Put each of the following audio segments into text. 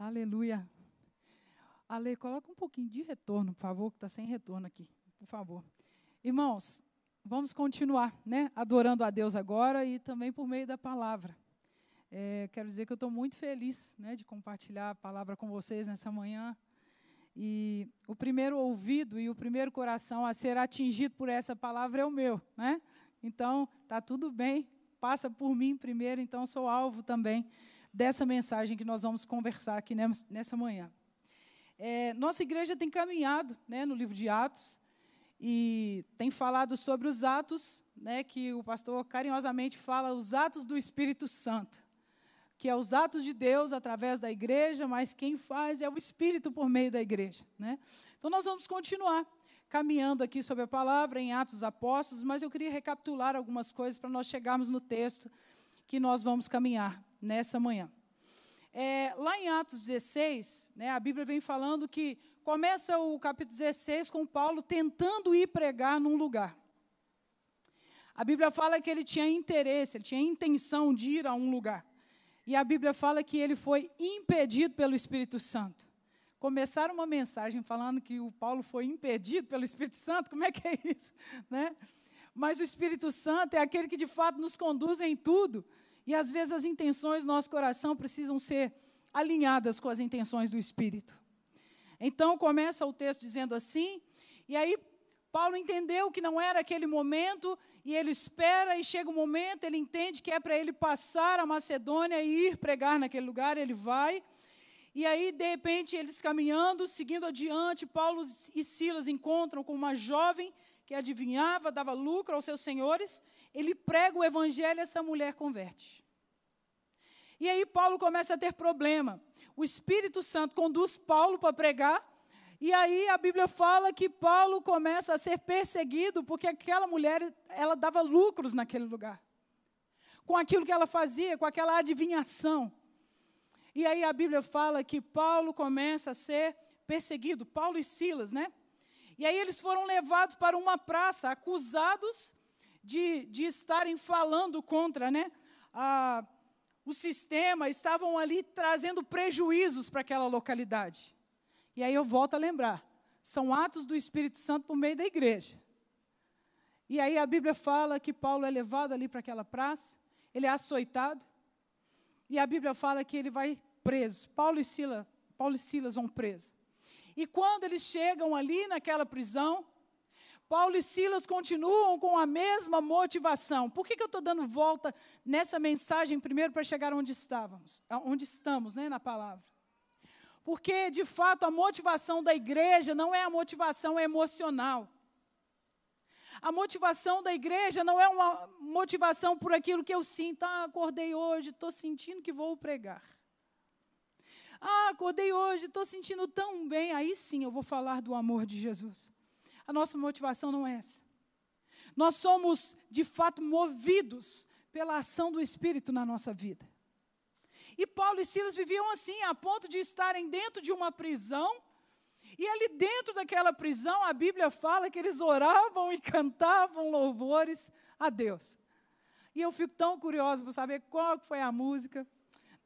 Aleluia. Ale, coloca um pouquinho de retorno, por favor, que está sem retorno aqui, por favor. Irmãos, vamos continuar, né, adorando a Deus agora e também por meio da palavra. É, quero dizer que eu estou muito feliz, né, de compartilhar a palavra com vocês nessa manhã. E o primeiro ouvido e o primeiro coração a ser atingido por essa palavra é o meu, né? Então, tá tudo bem, passa por mim primeiro, então sou alvo também dessa mensagem que nós vamos conversar aqui nessa manhã. É, nossa igreja tem caminhado né, no livro de Atos e tem falado sobre os atos, né, que o pastor carinhosamente fala, os atos do Espírito Santo, que é os atos de Deus através da igreja, mas quem faz é o Espírito por meio da igreja. Né? Então nós vamos continuar caminhando aqui sobre a palavra em Atos Apóstolos, mas eu queria recapitular algumas coisas para nós chegarmos no texto que nós vamos caminhar nessa manhã. É, lá em Atos 16, né, a Bíblia vem falando que começa o capítulo 16 com Paulo tentando ir pregar num lugar. A Bíblia fala que ele tinha interesse, ele tinha intenção de ir a um lugar. E a Bíblia fala que ele foi impedido pelo Espírito Santo. Começaram uma mensagem falando que o Paulo foi impedido pelo Espírito Santo, como é que é isso? Né? Mas o Espírito Santo é aquele que de fato nos conduz em tudo. E às vezes as intenções do nosso coração precisam ser alinhadas com as intenções do Espírito. Então começa o texto dizendo assim, e aí Paulo entendeu que não era aquele momento, e ele espera, e chega o momento, ele entende que é para ele passar a Macedônia e ir pregar naquele lugar, ele vai. E aí, de repente, eles caminhando, seguindo adiante, Paulo e Silas encontram com uma jovem que adivinhava, dava lucro aos seus senhores, ele prega o evangelho e essa mulher converte. E aí Paulo começa a ter problema. O Espírito Santo conduz Paulo para pregar, e aí a Bíblia fala que Paulo começa a ser perseguido porque aquela mulher, ela dava lucros naquele lugar. Com aquilo que ela fazia, com aquela adivinhação. E aí a Bíblia fala que Paulo começa a ser perseguido, Paulo e Silas, né? E aí eles foram levados para uma praça, acusados de, de estarem falando contra né, a, o sistema, estavam ali trazendo prejuízos para aquela localidade. E aí eu volto a lembrar: são atos do Espírito Santo por meio da igreja. E aí a Bíblia fala que Paulo é levado ali para aquela praça, ele é açoitado, e a Bíblia fala que ele vai preso. Paulo e Silas, Paulo e Silas vão presos. E quando eles chegam ali naquela prisão, Paulo e Silas continuam com a mesma motivação. Por que, que eu estou dando volta nessa mensagem primeiro para chegar onde estávamos, onde estamos, né, na palavra? Porque, de fato, a motivação da igreja não é a motivação emocional. A motivação da igreja não é uma motivação por aquilo que eu sinto. Ah, acordei hoje, estou sentindo que vou pregar. Ah, acordei hoje, estou sentindo tão bem. Aí sim eu vou falar do amor de Jesus. A nossa motivação não é essa. Nós somos, de fato, movidos pela ação do Espírito na nossa vida. E Paulo e Silas viviam assim, a ponto de estarem dentro de uma prisão. E ali dentro daquela prisão, a Bíblia fala que eles oravam e cantavam louvores a Deus. E eu fico tão curiosa para saber qual foi a música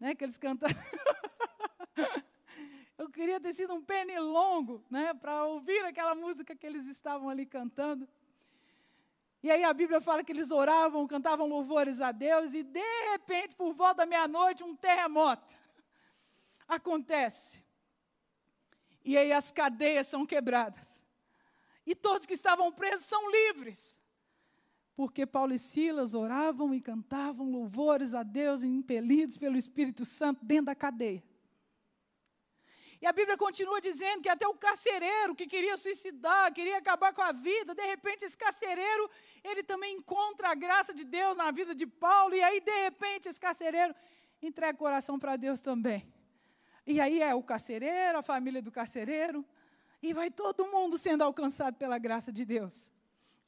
né, que eles cantaram. Eu queria ter sido um pernilongo, né, para ouvir aquela música que eles estavam ali cantando. E aí a Bíblia fala que eles oravam, cantavam louvores a Deus, e de repente, por volta da meia-noite, um terremoto acontece. E aí as cadeias são quebradas. E todos que estavam presos são livres. Porque Paulo e Silas oravam e cantavam louvores a Deus, impelidos pelo Espírito Santo dentro da cadeia. E a Bíblia continua dizendo que até o carcereiro que queria suicidar, queria acabar com a vida, de repente esse carcereiro, ele também encontra a graça de Deus na vida de Paulo, e aí de repente esse carcereiro entrega o coração para Deus também. E aí é o carcereiro, a família do carcereiro, e vai todo mundo sendo alcançado pela graça de Deus.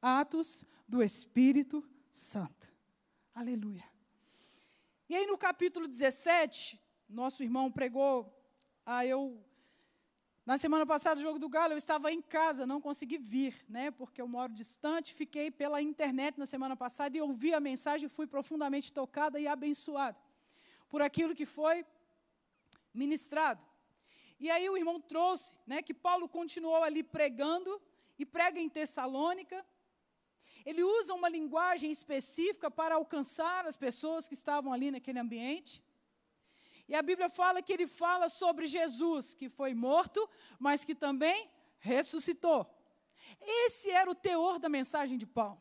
Atos do Espírito Santo. Aleluia. E aí no capítulo 17, nosso irmão pregou ah, eu na semana passada, o jogo do Galo, eu estava em casa, não consegui vir, né, porque eu moro distante. Fiquei pela internet na semana passada e ouvi a mensagem fui profundamente tocada e abençoada por aquilo que foi ministrado. E aí o irmão trouxe, né, que Paulo continuou ali pregando e prega em Tessalônica. Ele usa uma linguagem específica para alcançar as pessoas que estavam ali naquele ambiente. E a Bíblia fala que ele fala sobre Jesus, que foi morto, mas que também ressuscitou. Esse era o teor da mensagem de Paulo.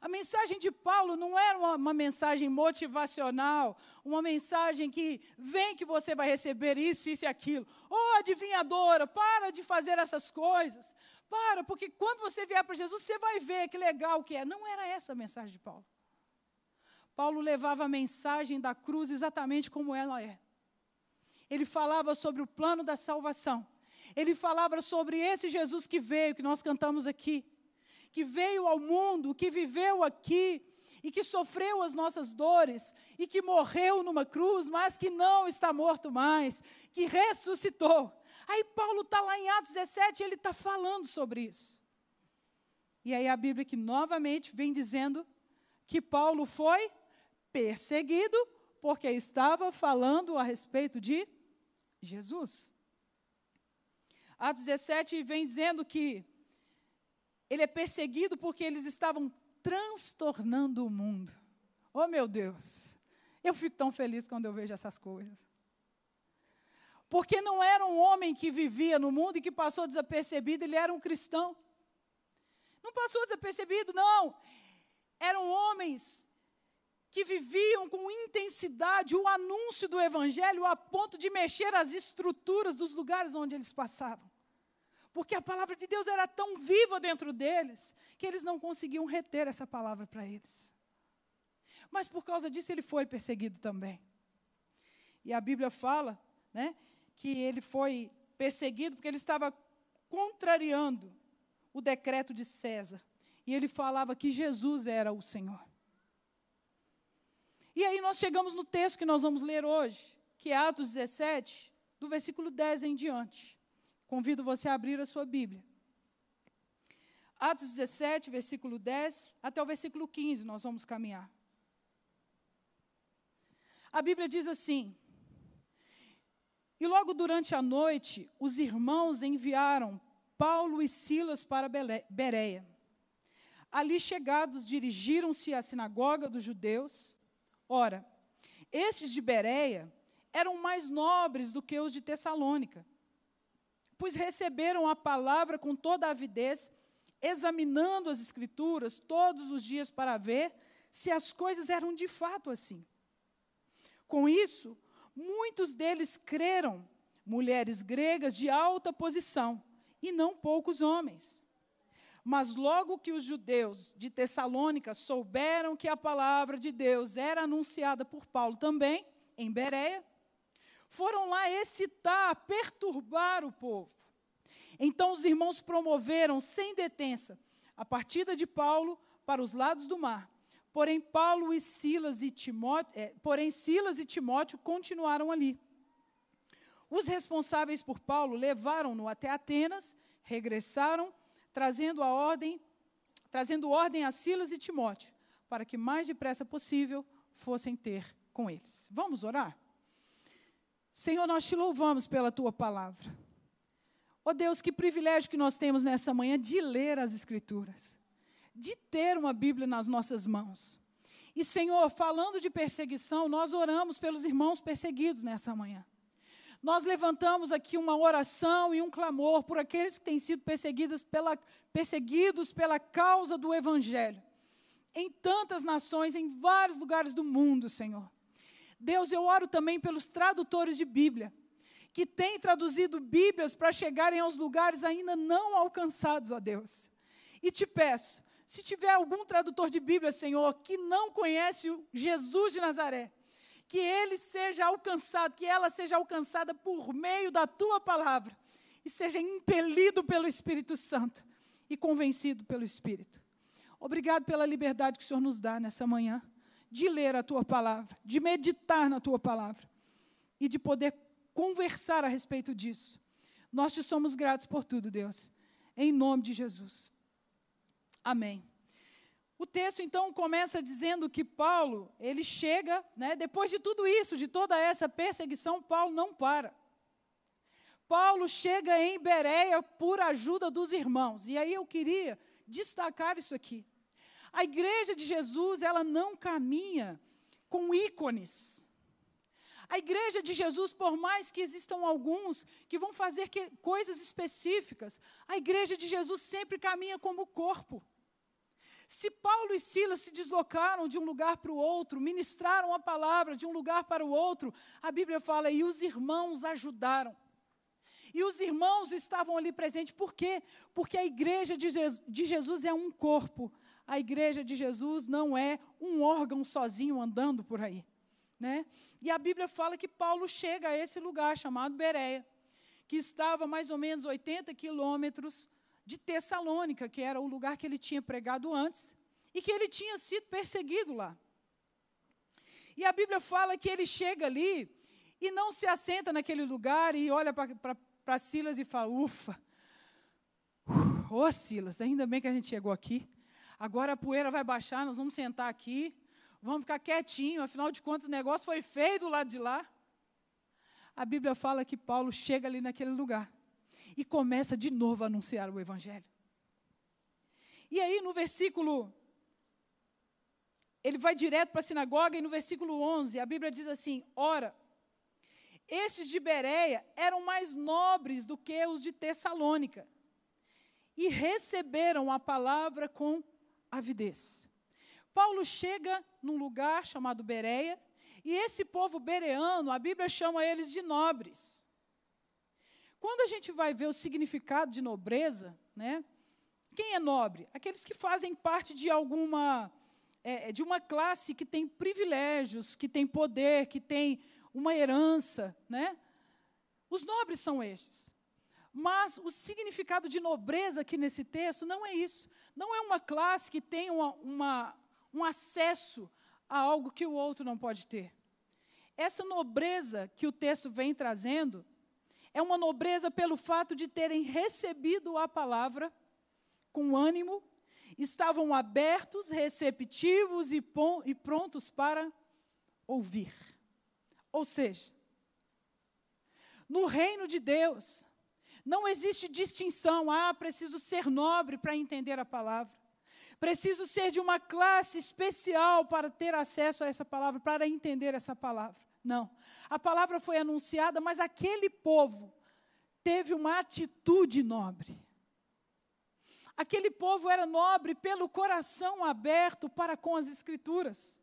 A mensagem de Paulo não era uma, uma, mensagem motivacional, uma mensagem que vem que você vai receber isso, isso e aquilo. Ô oh, adivinhadora, para de fazer essas coisas. Para, porque quando você vier para Jesus, você vai ver que legal que é. Não era essa a mensagem de Paulo. Paulo levava a mensagem da cruz exatamente como ela é. Ele falava sobre o plano da salvação. Ele falava sobre esse Jesus que veio, que nós cantamos aqui que veio ao mundo, que viveu aqui e que sofreu as nossas dores e que morreu numa cruz, mas que não está morto mais, que ressuscitou. Aí Paulo está lá em Atos 17 e ele está falando sobre isso. E aí a Bíblia que novamente vem dizendo que Paulo foi perseguido porque estava falando a respeito de Jesus. Atos 17 vem dizendo que ele é perseguido porque eles estavam transtornando o mundo. Oh, meu Deus! Eu fico tão feliz quando eu vejo essas coisas. Porque não era um homem que vivia no mundo e que passou desapercebido, ele era um cristão. Não passou desapercebido, não. Eram homens que viviam com intensidade o anúncio do Evangelho a ponto de mexer as estruturas dos lugares onde eles passavam porque a palavra de Deus era tão viva dentro deles que eles não conseguiam reter essa palavra para eles. Mas por causa disso ele foi perseguido também. E a Bíblia fala, né, que ele foi perseguido porque ele estava contrariando o decreto de César. E ele falava que Jesus era o Senhor. E aí nós chegamos no texto que nós vamos ler hoje, que é Atos 17, do versículo 10 em diante. Convido você a abrir a sua Bíblia. Atos 17, versículo 10 até o versículo 15, nós vamos caminhar. A Bíblia diz assim: E logo durante a noite, os irmãos enviaram Paulo e Silas para Bereia. Ali chegados, dirigiram-se à sinagoga dos judeus. Ora, estes de Bereia eram mais nobres do que os de Tessalônica pois receberam a palavra com toda avidez, examinando as Escrituras todos os dias para ver se as coisas eram de fato assim. Com isso, muitos deles creram, mulheres gregas de alta posição, e não poucos homens. Mas logo que os judeus de Tessalônica souberam que a palavra de Deus era anunciada por Paulo também, em Bereia, foram lá excitar, perturbar o povo. Então os irmãos promoveram sem detença a partida de Paulo para os lados do mar. Porém Paulo e Silas e Timóteo, é, porém Silas e Timóteo continuaram ali. Os responsáveis por Paulo levaram-no até Atenas, regressaram, trazendo a ordem, trazendo ordem a Silas e Timóteo, para que mais depressa possível fossem ter com eles. Vamos orar? Senhor, nós te louvamos pela tua palavra. Ó oh Deus, que privilégio que nós temos nessa manhã de ler as Escrituras, de ter uma Bíblia nas nossas mãos. E, Senhor, falando de perseguição, nós oramos pelos irmãos perseguidos nessa manhã. Nós levantamos aqui uma oração e um clamor por aqueles que têm sido perseguidos pela, perseguidos pela causa do Evangelho, em tantas nações, em vários lugares do mundo, Senhor. Deus, eu oro também pelos tradutores de Bíblia, que têm traduzido Bíblias para chegarem aos lugares ainda não alcançados, ó Deus. E te peço, se tiver algum tradutor de Bíblia, Senhor, que não conhece o Jesus de Nazaré, que ele seja alcançado, que ela seja alcançada por meio da tua palavra e seja impelido pelo Espírito Santo e convencido pelo Espírito. Obrigado pela liberdade que o Senhor nos dá nessa manhã de ler a tua palavra, de meditar na tua palavra e de poder conversar a respeito disso. Nós te somos gratos por tudo, Deus, em nome de Jesus. Amém. O texto então começa dizendo que Paulo, ele chega, né, depois de tudo isso, de toda essa perseguição, Paulo não para. Paulo chega em Bereia por ajuda dos irmãos. E aí eu queria destacar isso aqui. A igreja de Jesus, ela não caminha com ícones. A igreja de Jesus, por mais que existam alguns que vão fazer que, coisas específicas, a igreja de Jesus sempre caminha como corpo. Se Paulo e Silas se deslocaram de um lugar para o outro, ministraram a palavra de um lugar para o outro, a Bíblia fala, e os irmãos ajudaram. E os irmãos estavam ali presentes, por quê? Porque a igreja de Jesus, é um corpo. A igreja de Jesus não é um órgão sozinho andando por aí. Né? E a Bíblia fala que Paulo chega a esse lugar chamado Bereia, que estava mais ou menos 80 quilômetros de Tessalônica, que era o lugar que ele tinha pregado antes, e que ele tinha sido perseguido lá. E a Bíblia fala que ele chega ali e não se assenta naquele lugar e olha para Silas e fala: Ufa, ô oh, Silas, ainda bem que a gente chegou aqui. Agora a poeira vai baixar, nós vamos sentar aqui, vamos ficar quietinho, afinal de contas o negócio foi feio do lado de lá. A Bíblia fala que Paulo chega ali naquele lugar e começa de novo a anunciar o Evangelho. E aí, no versículo. Ele vai direto para a sinagoga e no versículo 11 a Bíblia diz assim: Ora, estes de Bereia eram mais nobres do que os de Tessalônica e receberam a palavra com avidez. Paulo chega num lugar chamado Bereia e esse povo bereano, a Bíblia chama eles de nobres. Quando a gente vai ver o significado de nobreza, né? Quem é nobre? Aqueles que fazem parte de alguma é, de uma classe que tem privilégios, que tem poder, que tem uma herança, né? Os nobres são estes. Mas o significado de nobreza aqui nesse texto não é isso. Não é uma classe que tem uma, uma, um acesso a algo que o outro não pode ter. Essa nobreza que o texto vem trazendo é uma nobreza pelo fato de terem recebido a palavra com ânimo, estavam abertos, receptivos e, e prontos para ouvir. Ou seja, no reino de Deus, não existe distinção. Ah, preciso ser nobre para entender a palavra. Preciso ser de uma classe especial para ter acesso a essa palavra, para entender essa palavra. Não. A palavra foi anunciada, mas aquele povo teve uma atitude nobre. Aquele povo era nobre pelo coração aberto para com as Escrituras.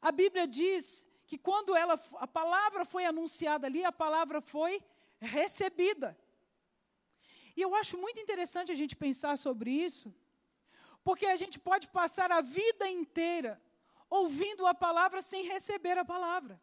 A Bíblia diz que quando ela, a palavra foi anunciada ali, a palavra foi recebida. E eu acho muito interessante a gente pensar sobre isso, porque a gente pode passar a vida inteira ouvindo a palavra sem receber a palavra.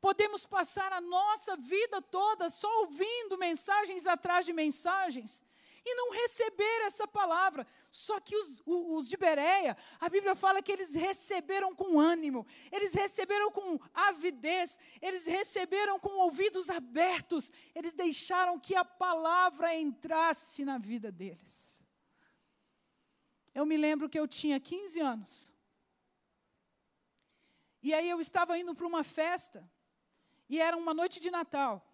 Podemos passar a nossa vida toda só ouvindo mensagens atrás de mensagens e não receber essa palavra. Só que os, os, de Bereia, a Bíblia fala que eles receberam com ânimo, eles receberam com avidez, eles receberam com ouvidos abertos, eles deixaram que a palavra entrasse na vida deles. Eu me lembro que eu tinha 15 anos. E aí eu estava indo para uma festa, e era uma noite de Natal.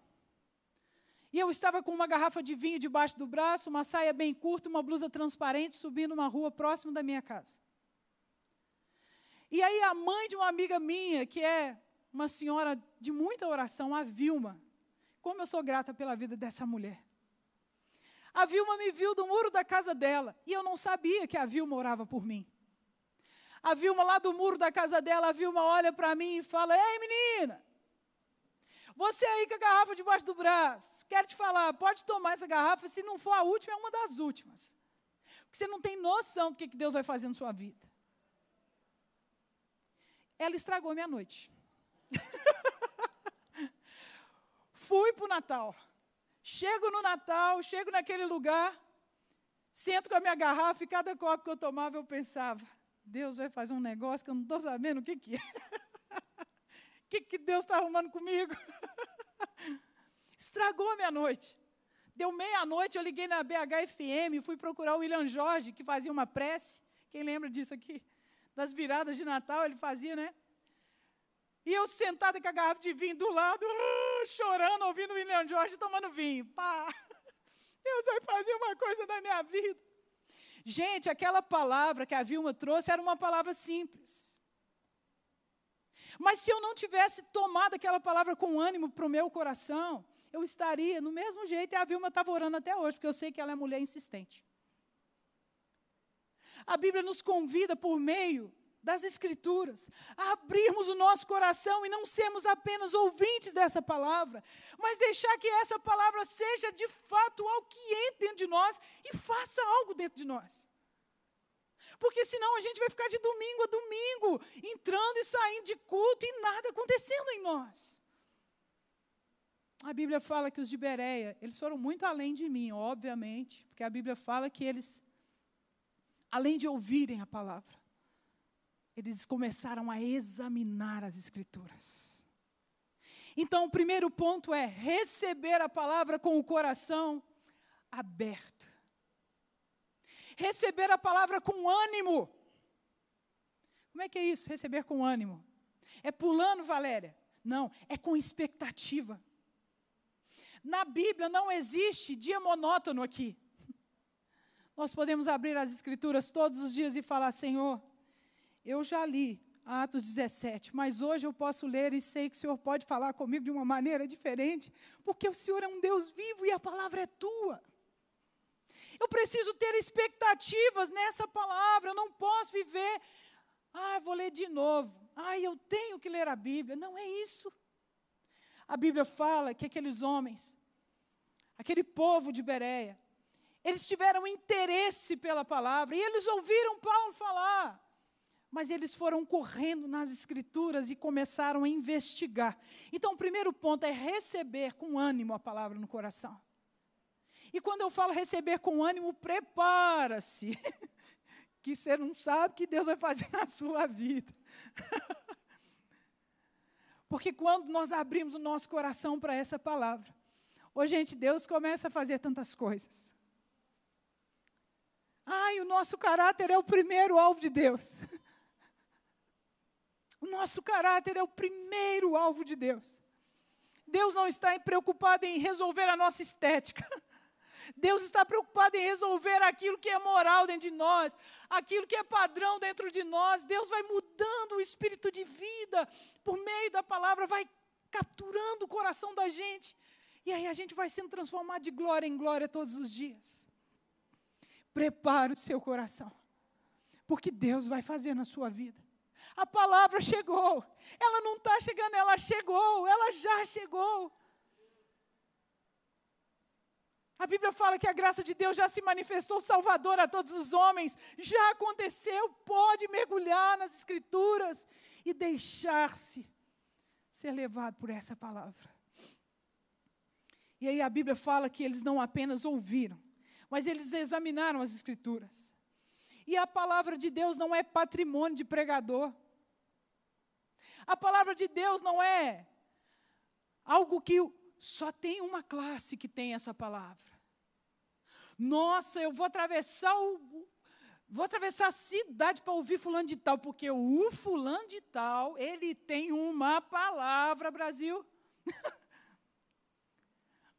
E eu estava com uma garrafa de vinho debaixo do braço, uma saia bem curta, uma blusa transparente, subindo uma rua próximo da minha casa. E aí a mãe de uma amiga minha, que é uma senhora de muita oração, a Vilma, como eu sou grata pela vida dessa mulher. A Vilma me viu do muro da casa dela, e eu não sabia que a Vilma orava por mim. A Vilma lá do muro da casa dela, a Vilma olha para mim e fala: Ei, menina, você aí com a garrafa debaixo do braço, quero te falar, pode tomar essa garrafa, se não for a última, é uma das últimas. Porque você não tem noção do que Deus vai fazer na sua vida. Ela estragou minha noite. Fui para o Natal. Chego no Natal, chego naquele lugar, sento com a minha garrafa e cada copo que eu tomava eu pensava, Deus vai fazer um negócio que eu não estou sabendo o que, que é. O que, que Deus está arrumando comigo? Estragou a minha noite. Deu meia-noite, eu liguei na BHFM, fui procurar o William Jorge, que fazia uma prece. Quem lembra disso aqui? Das viradas de Natal, ele fazia, né? E eu sentada com a garrafa de vinho do lado, chorando, ouvindo o William Jorge tomando vinho. Pá, Deus vai fazer uma coisa na minha vida. Gente, aquela palavra que a Vilma trouxe era uma palavra simples. Mas se eu não tivesse tomado aquela palavra com ânimo para o meu coração, eu estaria no mesmo jeito, e a Vilma estava orando até hoje, porque eu sei que ela é mulher insistente. A Bíblia nos convida, por meio das Escrituras, a abrirmos o nosso coração e não sermos apenas ouvintes dessa palavra, mas deixar que essa palavra seja de fato algo que entre dentro de nós e faça algo dentro de nós. Porque senão a gente vai ficar de domingo a domingo, entrando e saindo de culto e nada acontecendo em nós. A Bíblia fala que os de Bereia, eles foram muito além de mim, obviamente, porque a Bíblia fala que eles, além de ouvirem a palavra, eles começaram a examinar as Escrituras. Então, o primeiro ponto é receber a palavra com o coração aberto receber a palavra com ânimo. Como é que é isso, receber com ânimo? É pulando, Valéria? Não, é com expectativa. Na Bíblia não existe dia monótono aqui. Nós podemos abrir as Escrituras todos os dias e falar: Senhor, eu já li Atos 17, mas hoje eu posso ler e sei que o Senhor pode falar comigo de uma maneira diferente, porque o Senhor é um Deus vivo e a palavra é tua. Eu preciso ter expectativas nessa palavra. Eu não posso viver, ah, vou ler de novo. Ah, eu tenho que ler a Bíblia. Não é isso. A Bíblia fala que aqueles homens, aquele povo de Bereia, eles tiveram interesse pela palavra e eles ouviram Paulo falar. Mas eles foram correndo nas escrituras e começaram a investigar. Então, o primeiro ponto é receber com ânimo a palavra no coração. E quando eu falo receber com ânimo, prepara-se. que você não sabe o que Deus vai fazer na sua vida. Porque quando nós abrimos o nosso coração para essa palavra, ô gente, Deus começa a fazer tantas coisas. Ai, o nosso caráter é o primeiro alvo de Deus. O nosso caráter é o primeiro alvo de Deus. Deus não está preocupado em resolver a nossa estética. Deus está preocupado em resolver aquilo que é moral dentro de nós, aquilo que é padrão dentro de nós. Deus vai mudando o espírito de vida por meio da palavra, vai capturando o coração da gente. E aí a gente vai sendo transformado de glória em glória todos os dias. Prepare o seu coração, porque Deus vai fazer na sua vida. A palavra chegou, ela não está chegando, ela chegou, ela já chegou. A Bíblia fala que a graça de Deus já se manifestou salvador a todos os homens, já aconteceu, pode mergulhar nas Escrituras e deixar-se ser levado por essa palavra. E aí a Bíblia fala que eles não apenas ouviram, mas eles examinaram as Escrituras. E a palavra de Deus não é patrimônio de pregador. A palavra de Deus não é algo que só tem uma classe que tem essa palavra. Nossa, eu vou atravessar o, vou atravessar a cidade para ouvir fulano de tal, porque o fulano de tal, ele tem uma palavra, Brasil.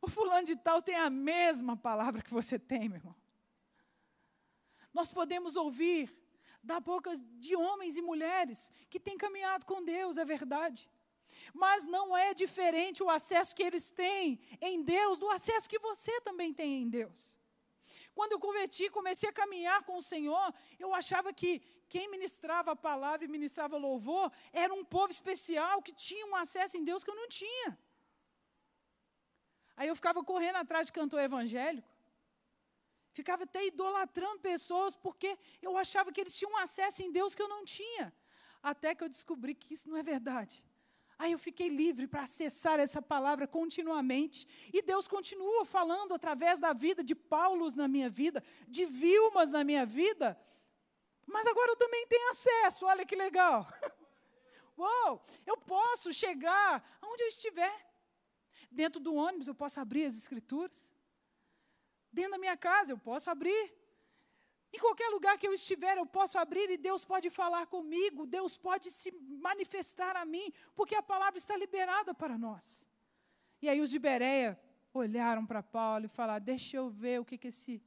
o fulano de tal tem a mesma palavra que você tem, meu irmão. Nós podemos ouvir da boca de homens e mulheres que têm caminhado com Deus, é verdade. Mas não é diferente o acesso que eles têm em Deus do acesso que você também tem em Deus. Quando eu converti, comecei a caminhar com o Senhor, eu achava que quem ministrava a palavra e ministrava louvor era um povo especial que tinha um acesso em Deus que eu não tinha. Aí eu ficava correndo atrás de cantor evangélico, ficava até idolatrando pessoas porque eu achava que eles tinham acesso em Deus que eu não tinha. Até que eu descobri que isso não é verdade. Aí eu fiquei livre para acessar essa palavra continuamente. E Deus continua falando através da vida de Paulos na minha vida, de Vilmas na minha vida. Mas agora eu também tenho acesso, olha que legal. Uou, eu posso chegar aonde eu estiver. Dentro do ônibus eu posso abrir as escrituras. Dentro da minha casa eu posso abrir. Em qualquer lugar que eu estiver, eu posso abrir e Deus pode falar comigo, Deus pode se manifestar a mim, porque a palavra está liberada para nós. E aí os de Bereia olharam para Paulo e falaram: Deixa eu ver o que, que esse,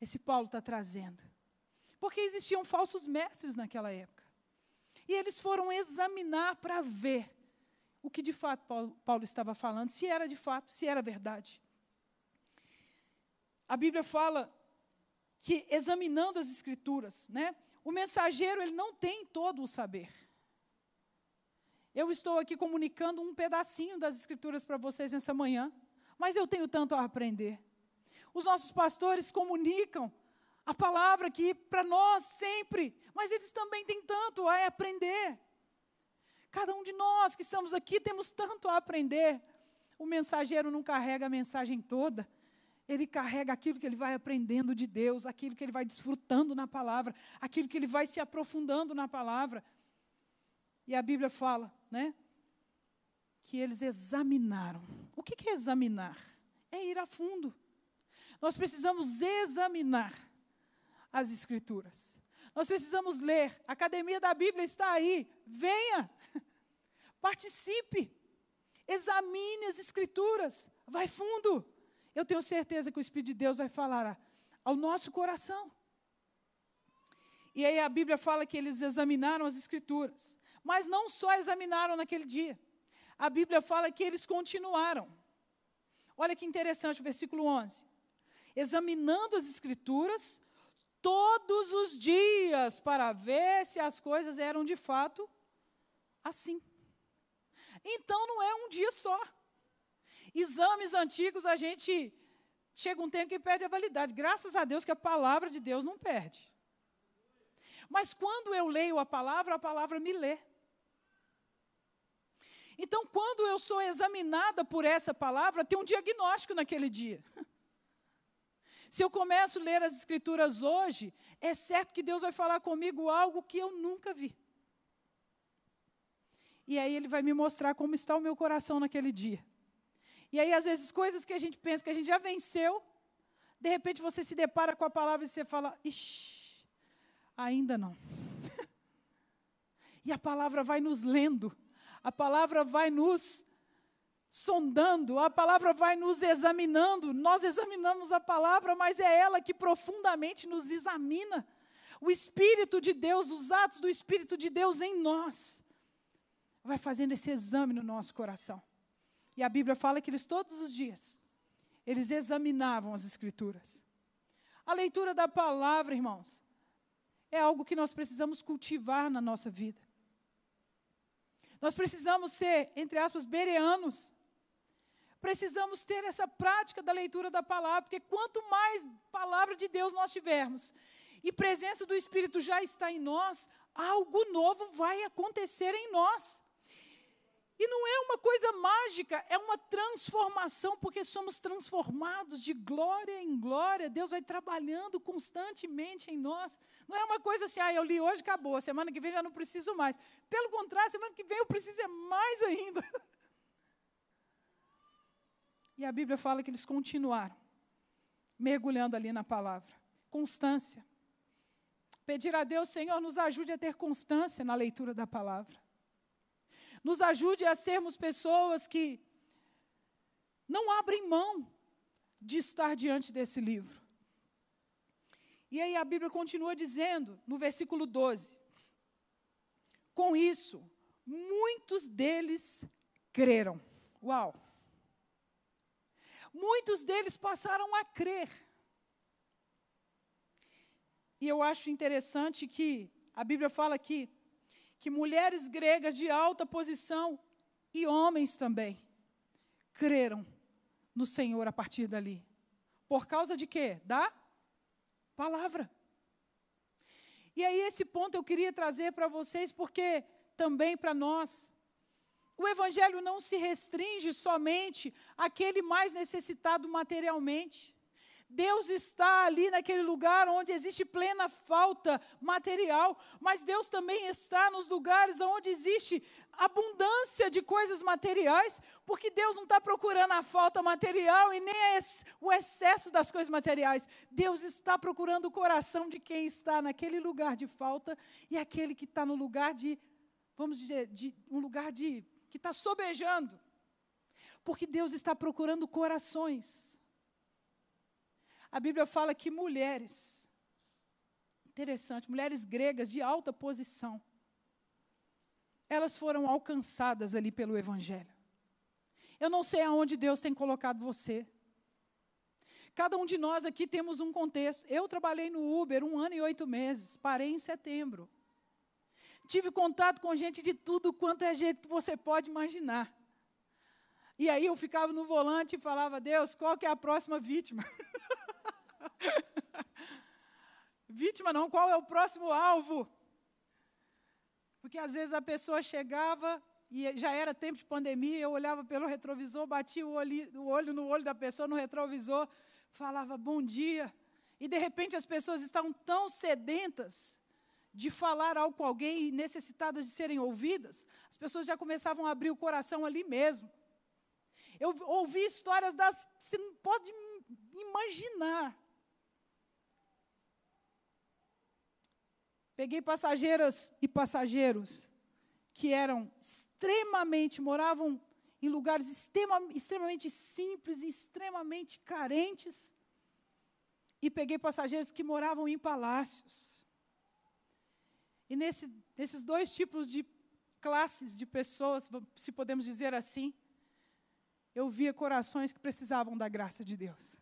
esse Paulo está trazendo. Porque existiam falsos mestres naquela época. E eles foram examinar para ver o que de fato Paulo, Paulo estava falando, se era de fato, se era verdade. A Bíblia fala que examinando as escrituras, né, o mensageiro ele não tem todo o saber. Eu estou aqui comunicando um pedacinho das escrituras para vocês nessa manhã, mas eu tenho tanto a aprender. Os nossos pastores comunicam a palavra aqui para nós sempre, mas eles também têm tanto a aprender. Cada um de nós que estamos aqui temos tanto a aprender. O mensageiro não carrega a mensagem toda, ele carrega aquilo que ele vai aprendendo de Deus, aquilo que ele vai desfrutando na palavra, aquilo que ele vai se aprofundando na palavra. E a Bíblia fala, né? Que eles examinaram. O que é examinar? É ir a fundo. Nós precisamos examinar as Escrituras. Nós precisamos ler. A Academia da Bíblia está aí. Venha, participe, examine as Escrituras, vai fundo. Eu tenho certeza que o Espírito de Deus vai falar ao nosso coração. E aí a Bíblia fala que eles examinaram as Escrituras. Mas não só examinaram naquele dia. A Bíblia fala que eles continuaram. Olha que interessante o versículo 11. Examinando as Escrituras, todos os dias para ver se as coisas eram de fato assim. Então não é um dia só. Exames antigos a gente chega um tempo que perde a validade. Graças a Deus que a palavra de Deus não perde. Mas quando eu leio a palavra, a palavra me lê. Então, quando eu sou examinada por essa palavra, tem um diagnóstico naquele dia. Se eu começo a ler as Escrituras hoje, é certo que Deus vai falar comigo algo que eu nunca vi. E aí Ele vai me mostrar como está o meu coração naquele dia. E aí, às vezes, coisas que a gente pensa que a gente já venceu, de repente você se depara com a palavra e você fala, ixi, ainda não. e a palavra vai nos lendo, a palavra vai nos sondando, a palavra vai nos examinando. Nós examinamos a palavra, mas é ela que profundamente nos examina. O Espírito de Deus, os atos do Espírito de Deus em nós, vai fazendo esse exame no nosso coração. E a Bíblia fala que eles todos os dias, eles examinavam as Escrituras. A leitura da palavra, irmãos, é algo que nós precisamos cultivar na nossa vida. Nós precisamos ser, entre aspas, bereanos precisamos ter essa prática da leitura da palavra, porque quanto mais palavra de Deus nós tivermos e presença do Espírito já está em nós, algo novo vai acontecer em nós. E não é uma coisa mágica, é uma transformação, porque somos transformados de glória em glória. Deus vai trabalhando constantemente em nós. Não é uma coisa assim, ah, eu li hoje, acabou, semana que vem já não preciso mais. Pelo contrário, semana que vem eu preciso é mais ainda. E a Bíblia fala que eles continuaram mergulhando ali na palavra. Constância. Pedir a Deus, Senhor, nos ajude a ter constância na leitura da palavra. Nos ajude a sermos pessoas que não abrem mão de estar diante desse livro. E aí a Bíblia continua dizendo, no versículo 12: Com isso, muitos deles creram. Uau! muitos deles passaram a crer. E eu acho interessante que a Bíblia fala aqui que mulheres gregas de alta posição e homens também creram no Senhor a partir dali. Por causa de quê? Da palavra. E aí esse ponto eu queria trazer para vocês porque também para nós o Evangelho não se restringe somente àquele mais necessitado materialmente. Deus está ali naquele lugar onde existe plena falta material, mas Deus também está nos lugares onde existe abundância de coisas materiais, porque Deus não está procurando a falta material e nem o excesso das coisas materiais. Deus está procurando o coração de quem está naquele lugar de falta e aquele que está no lugar de, vamos dizer, de um lugar de que está sobejando. Porque Deus está procurando corações. A Bíblia fala que mulheres, interessante, mulheres gregas de alta posição, elas foram alcançadas ali pelo Evangelho. Eu não sei aonde Deus tem colocado você. Cada um de nós aqui temos um contexto. Eu trabalhei no Uber um ano e oito meses, parei em setembro. Tive contato com gente de tudo quanto é jeito que você pode imaginar. E aí eu ficava no volante e falava, Deus, qual que é a próxima vítima? Vítima não, qual é o próximo alvo? Porque às vezes a pessoa chegava e já era tempo de pandemia, eu olhava pelo retrovisor, batia o olho, o olho no olho da pessoa no retrovisor, falava bom dia. E de repente as pessoas estavam tão sedentas de falar algo com alguém e necessitadas de serem ouvidas, as pessoas já começavam a abrir o coração ali mesmo. Eu ouvi histórias das que você não pode imaginar. Peguei passageiras e passageiros que eram extremamente, moravam em lugares extrema, extremamente simples extremamente carentes. E peguei passageiros que moravam em palácios. E nesse, nesses dois tipos de classes de pessoas, se podemos dizer assim, eu via corações que precisavam da graça de Deus.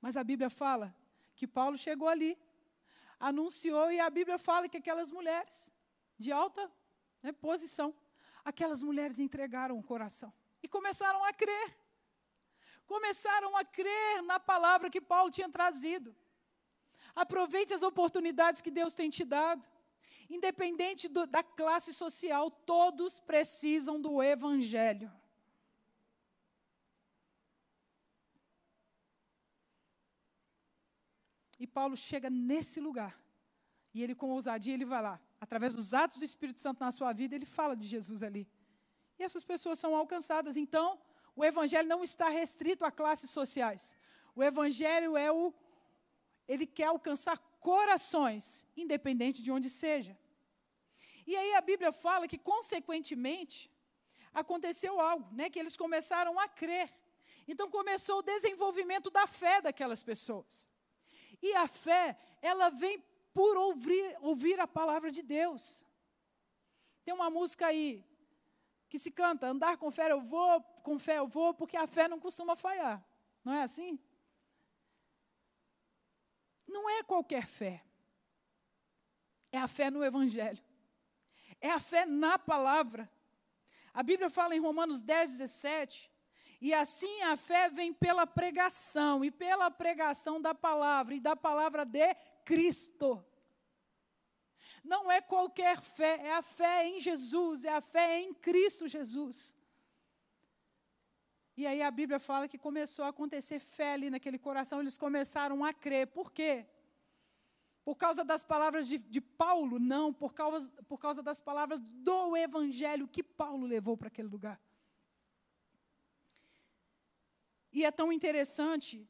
Mas a Bíblia fala que Paulo chegou ali, anunciou, e a Bíblia fala que aquelas mulheres de alta né, posição, aquelas mulheres entregaram o coração e começaram a crer. Começaram a crer na palavra que Paulo tinha trazido. Aproveite as oportunidades que Deus tem te dado. Independente do, da classe social, todos precisam do Evangelho. E Paulo chega nesse lugar. E ele, com ousadia, ele vai lá. Através dos atos do Espírito Santo na sua vida, ele fala de Jesus ali. E essas pessoas são alcançadas. Então, o Evangelho não está restrito a classes sociais. O Evangelho é o. Ele quer alcançar corações, independente de onde seja. E aí a Bíblia fala que, consequentemente, aconteceu algo, né? Que eles começaram a crer. Então começou o desenvolvimento da fé daquelas pessoas. E a fé, ela vem por ouvir, ouvir a palavra de Deus. Tem uma música aí que se canta: andar com fé eu vou, com fé eu vou, porque a fé não costuma falhar. Não é assim? Não é qualquer fé. É a fé no Evangelho. É a fé na palavra. A Bíblia fala em Romanos 10, 17, e assim a fé vem pela pregação, e pela pregação da palavra, e da palavra de Cristo. Não é qualquer fé, é a fé em Jesus, é a fé em Cristo Jesus. E aí a Bíblia fala que começou a acontecer fé ali naquele coração, eles começaram a crer. Por quê? Por causa das palavras de, de Paulo? Não, por causa, por causa das palavras do Evangelho que Paulo levou para aquele lugar. E é tão interessante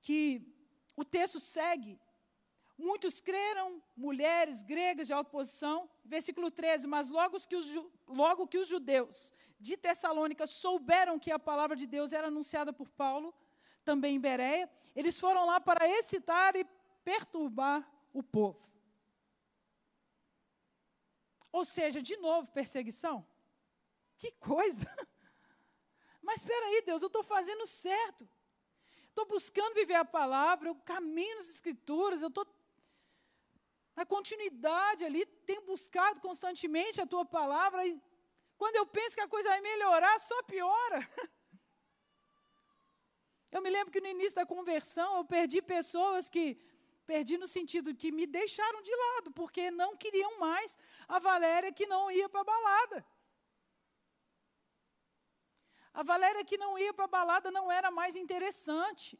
que o texto segue. Muitos creram, mulheres gregas de alta posição. Versículo 13: Mas logo que, os, logo que os judeus de Tessalônica souberam que a palavra de Deus era anunciada por Paulo, também em Bereia, eles foram lá para excitar e perturbar o povo. Ou seja, de novo, perseguição. Que coisa! Mas espera aí, Deus, eu estou fazendo certo. Estou buscando viver a palavra, eu caminho nas escrituras, eu estou na continuidade ali, tenho buscado constantemente a tua palavra. E quando eu penso que a coisa vai melhorar, só piora. Eu me lembro que no início da conversão eu perdi pessoas que perdi no sentido que me deixaram de lado, porque não queriam mais a Valéria que não ia para a balada. A Valéria que não ia para a balada não era mais interessante.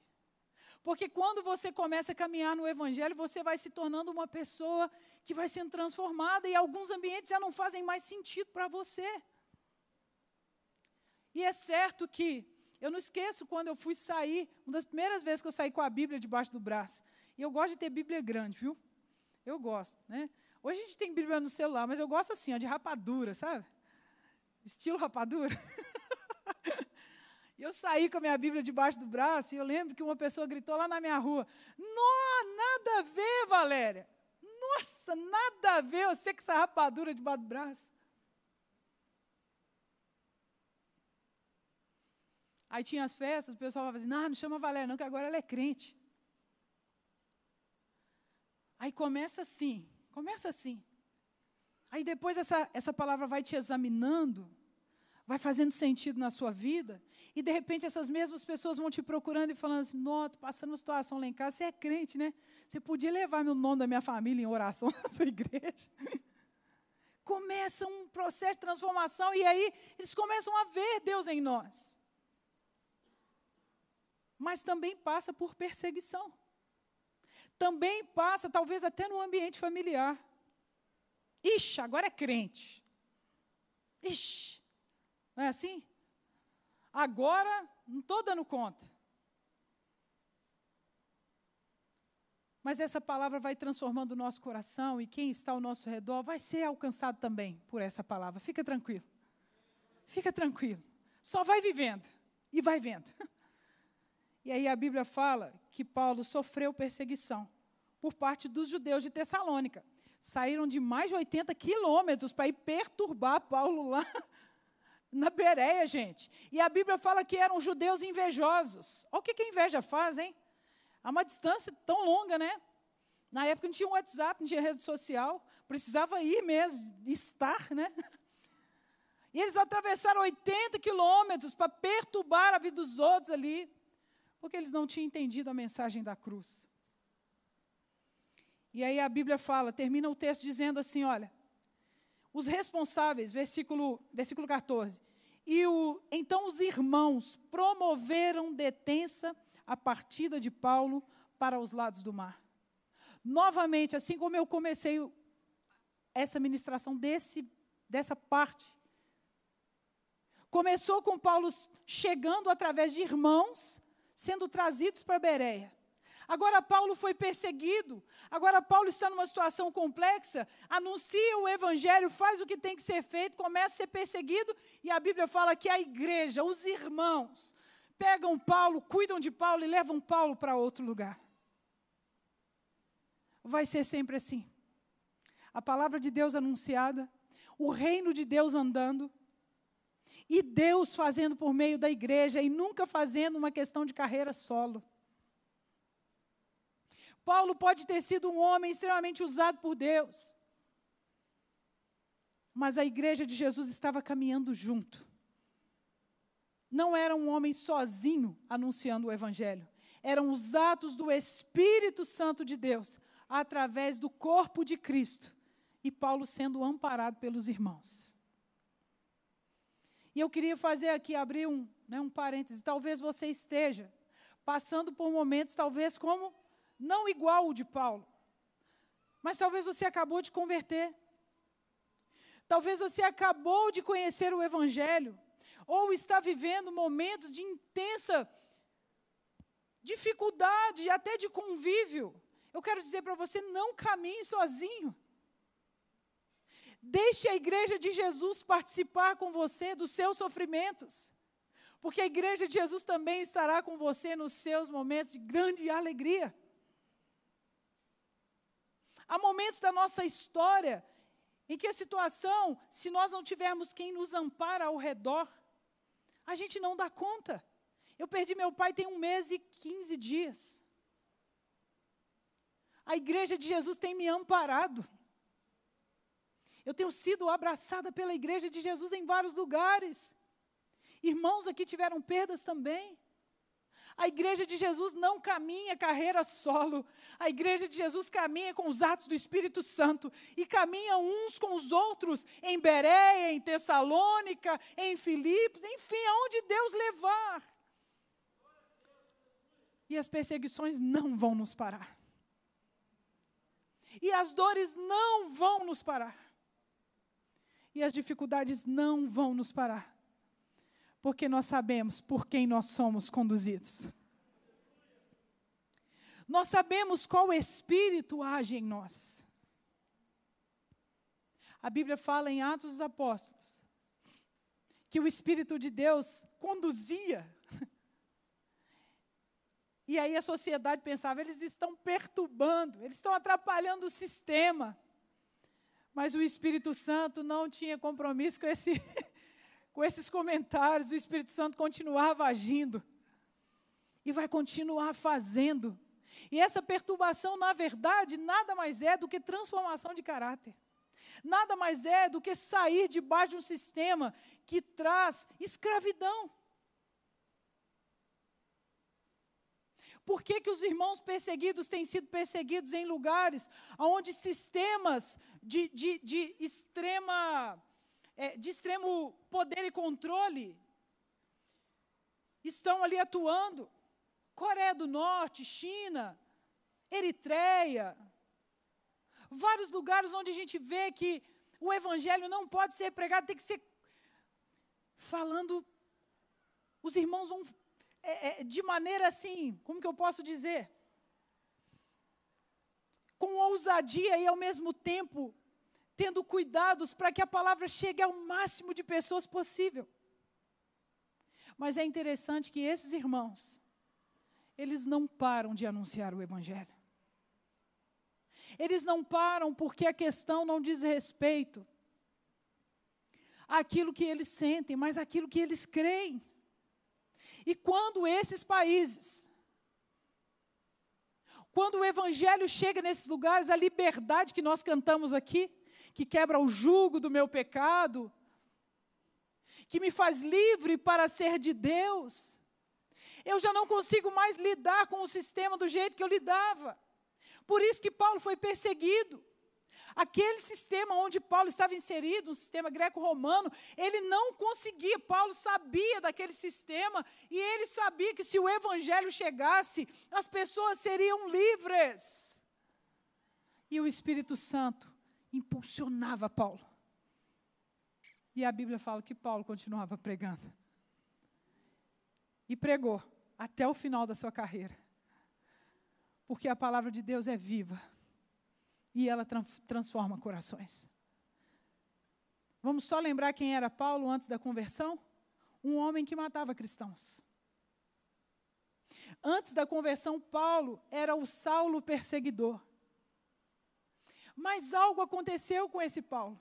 Porque quando você começa a caminhar no Evangelho, você vai se tornando uma pessoa que vai sendo transformada e alguns ambientes já não fazem mais sentido para você. E é certo que, eu não esqueço quando eu fui sair, uma das primeiras vezes que eu saí com a Bíblia debaixo do braço. E eu gosto de ter Bíblia grande, viu? Eu gosto, né? Hoje a gente tem Bíblia no celular, mas eu gosto assim, ó, de rapadura, sabe? Estilo rapadura. E eu saí com a minha Bíblia debaixo do braço e eu lembro que uma pessoa gritou lá na minha rua: Não, nada a ver, Valéria. Nossa, nada a ver você com essa rapadura debaixo do braço. Aí tinha as festas, o pessoal falava assim: Não, não chama Valéria, não, que agora ela é crente. Aí começa assim, começa assim. Aí depois essa, essa palavra vai te examinando vai fazendo sentido na sua vida, e de repente essas mesmas pessoas vão te procurando e falando assim: Nó, passando uma situação lá em casa, você é crente, né? Você podia levar meu nome da minha família em oração na sua igreja. Começa um processo de transformação, e aí eles começam a ver Deus em nós. Mas também passa por perseguição. Também passa, talvez até no ambiente familiar. Ixi, agora é crente. Ixi, não é assim? Agora, não estou dando conta. Mas essa palavra vai transformando o nosso coração e quem está ao nosso redor vai ser alcançado também por essa palavra. Fica tranquilo. Fica tranquilo. Só vai vivendo e vai vendo. E aí a Bíblia fala que Paulo sofreu perseguição por parte dos judeus de Tessalônica. Saíram de mais de 80 quilômetros para ir perturbar Paulo lá na Bereia, gente. E a Bíblia fala que eram judeus invejosos. Olha o que, que a inveja faz, hein? Há uma distância tão longa, né? Na época não tinha WhatsApp, não tinha rede social, precisava ir mesmo, estar, né? E eles atravessaram 80 quilômetros para perturbar a vida dos outros ali, porque eles não tinham entendido a mensagem da cruz. E aí a Bíblia fala, termina o texto dizendo assim: olha, os responsáveis, versículo, versículo 14. E o, então os irmãos promoveram detença a partida de Paulo para os lados do mar. Novamente, assim como eu comecei essa ministração desse, dessa parte, começou com Paulo chegando através de irmãos, sendo trazidos para Bereia. Agora Paulo foi perseguido, agora Paulo está numa situação complexa, anuncia o evangelho, faz o que tem que ser feito, começa a ser perseguido, e a Bíblia fala que a igreja, os irmãos, pegam Paulo, cuidam de Paulo e levam Paulo para outro lugar. Vai ser sempre assim. A palavra de Deus anunciada, o reino de Deus andando, e Deus fazendo por meio da igreja e nunca fazendo uma questão de carreira solo. Paulo pode ter sido um homem extremamente usado por Deus. Mas a igreja de Jesus estava caminhando junto. Não era um homem sozinho anunciando o Evangelho. Eram os atos do Espírito Santo de Deus, através do corpo de Cristo. E Paulo sendo amparado pelos irmãos. E eu queria fazer aqui, abrir um, né, um parêntese. Talvez você esteja passando por momentos, talvez como não igual o de Paulo. Mas talvez você acabou de converter. Talvez você acabou de conhecer o Evangelho. Ou está vivendo momentos de intensa dificuldade, até de convívio. Eu quero dizer para você: não caminhe sozinho. Deixe a igreja de Jesus participar com você dos seus sofrimentos. Porque a igreja de Jesus também estará com você nos seus momentos de grande alegria. Há momentos da nossa história em que a situação, se nós não tivermos quem nos ampara ao redor, a gente não dá conta. Eu perdi meu pai tem um mês e quinze dias. A igreja de Jesus tem me amparado. Eu tenho sido abraçada pela igreja de Jesus em vários lugares. Irmãos aqui tiveram perdas também. A igreja de Jesus não caminha carreira solo. A igreja de Jesus caminha com os atos do Espírito Santo e caminha uns com os outros em Bereia, em Tessalônica, em Filipos, enfim, aonde Deus levar. E as perseguições não vão nos parar. E as dores não vão nos parar. E as dificuldades não vão nos parar porque nós sabemos por quem nós somos conduzidos. Nós sabemos qual espírito age em nós. A Bíblia fala em Atos dos Apóstolos que o Espírito de Deus conduzia. E aí a sociedade pensava, eles estão perturbando, eles estão atrapalhando o sistema. Mas o Espírito Santo não tinha compromisso com esse, com esses comentários, o Espírito Santo continuava agindo e vai continuar fazendo. E essa perturbação, na verdade, nada mais é do que transformação de caráter. Nada mais é do que sair debaixo de um sistema que traz escravidão. Por que, que os irmãos perseguidos têm sido perseguidos em lugares onde sistemas de, de, de extrema é, de extremo poder e controle estão ali atuando. Coreia do Norte, China, Eritreia, vários lugares onde a gente vê que o evangelho não pode ser pregado, tem que ser falando. Os irmãos vão é, é, de maneira assim, como que eu posso dizer? Com ousadia e ao mesmo tempo tendo cuidados para que a palavra chegue ao máximo de pessoas possível. Mas é interessante que esses irmãos, eles não param de anunciar o Evangelho. Eles não param porque a questão não diz respeito àquilo que eles sentem, mas àquilo que eles creem. E quando esses países, quando o Evangelho chega nesses lugares, a liberdade que nós cantamos aqui, que quebra o jugo do meu pecado, que me faz livre para ser de Deus. Eu já não consigo mais lidar com o sistema do jeito que eu lidava. Por isso que Paulo foi perseguido. Aquele sistema onde Paulo estava inserido, um sistema greco-romano, ele não conseguia. Paulo sabia daquele sistema e ele sabia que se o evangelho chegasse, as pessoas seriam livres. E o Espírito Santo impulsionava Paulo. E a Bíblia fala que Paulo continuava pregando. E pregou até o final da sua carreira. Porque a palavra de Deus é viva. E ela transforma corações. Vamos só lembrar quem era Paulo antes da conversão? Um homem que matava cristãos. Antes da conversão, Paulo era o Saulo perseguidor. Mas algo aconteceu com esse Paulo.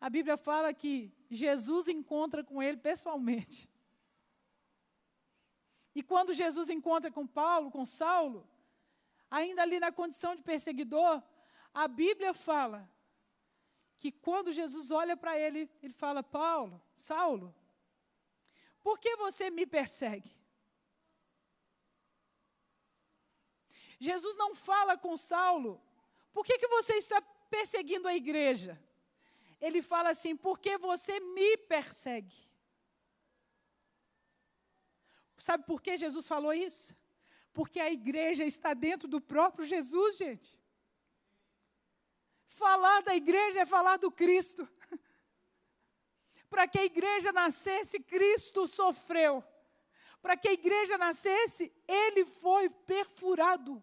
A Bíblia fala que Jesus encontra com ele pessoalmente. E quando Jesus encontra com Paulo, com Saulo, ainda ali na condição de perseguidor, a Bíblia fala que quando Jesus olha para ele, ele fala: Paulo, Saulo, por que você me persegue? Jesus não fala com Saulo por que, que você está perseguindo a igreja? Ele fala assim: porque você me persegue. Sabe por que Jesus falou isso? Porque a igreja está dentro do próprio Jesus, gente. Falar da igreja é falar do Cristo. Para que a igreja nascesse, Cristo sofreu. Para que a igreja nascesse, ele foi perfurado.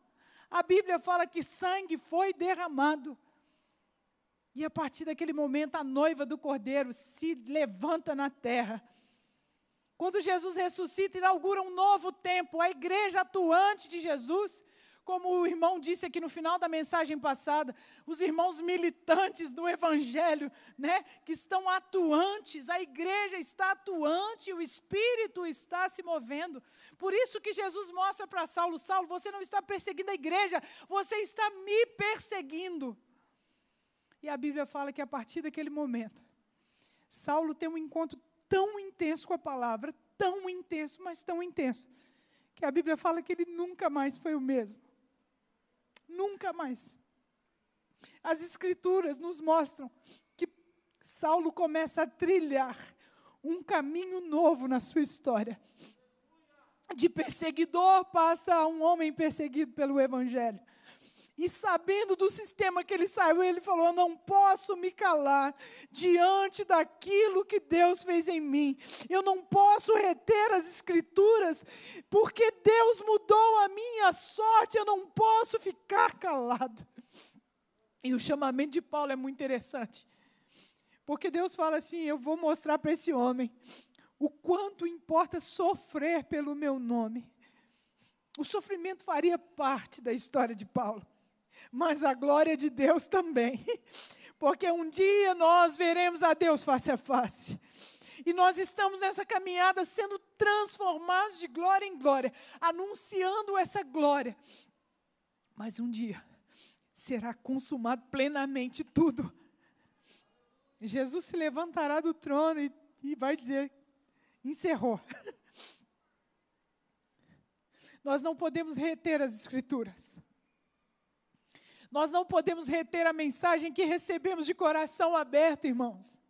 A Bíblia fala que sangue foi derramado. E a partir daquele momento, a noiva do cordeiro se levanta na terra. Quando Jesus ressuscita, inaugura um novo tempo, a igreja atuante de Jesus como o irmão disse aqui no final da mensagem passada, os irmãos militantes do Evangelho, né, que estão atuantes, a igreja está atuante, o Espírito está se movendo. Por isso que Jesus mostra para Saulo: Saulo, você não está perseguindo a igreja, você está me perseguindo. E a Bíblia fala que a partir daquele momento, Saulo tem um encontro tão intenso com a palavra, tão intenso, mas tão intenso, que a Bíblia fala que ele nunca mais foi o mesmo. Nunca mais. As Escrituras nos mostram que Saulo começa a trilhar um caminho novo na sua história. De perseguidor passa a um homem perseguido pelo Evangelho. E sabendo do sistema que ele saiu, ele falou: Não posso me calar diante daquilo que Deus fez em mim. Eu não posso reter as Escrituras, porque Deus mudou a minha sorte. Eu não posso ficar calado. E o chamamento de Paulo é muito interessante. Porque Deus fala assim: Eu vou mostrar para esse homem o quanto importa sofrer pelo meu nome. O sofrimento faria parte da história de Paulo mas a glória de Deus também. Porque um dia nós veremos a Deus face a face. E nós estamos nessa caminhada sendo transformados de glória em glória, anunciando essa glória. Mas um dia será consumado plenamente tudo. Jesus se levantará do trono e, e vai dizer: encerrou. Nós não podemos reter as Escrituras. Nós não podemos reter a mensagem que recebemos de coração aberto, irmãos.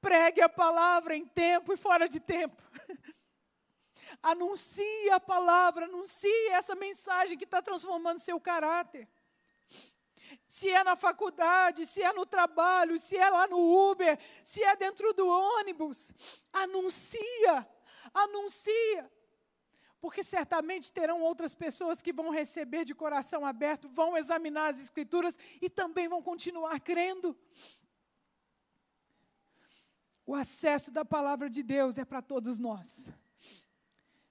Pregue a palavra em tempo e fora de tempo. Anuncie a palavra, anuncie essa mensagem que está transformando seu caráter. Se é na faculdade, se é no trabalho, se é lá no Uber, se é dentro do ônibus, anuncia, anuncia porque certamente terão outras pessoas que vão receber de coração aberto, vão examinar as Escrituras e também vão continuar crendo. O acesso da palavra de Deus é para todos nós.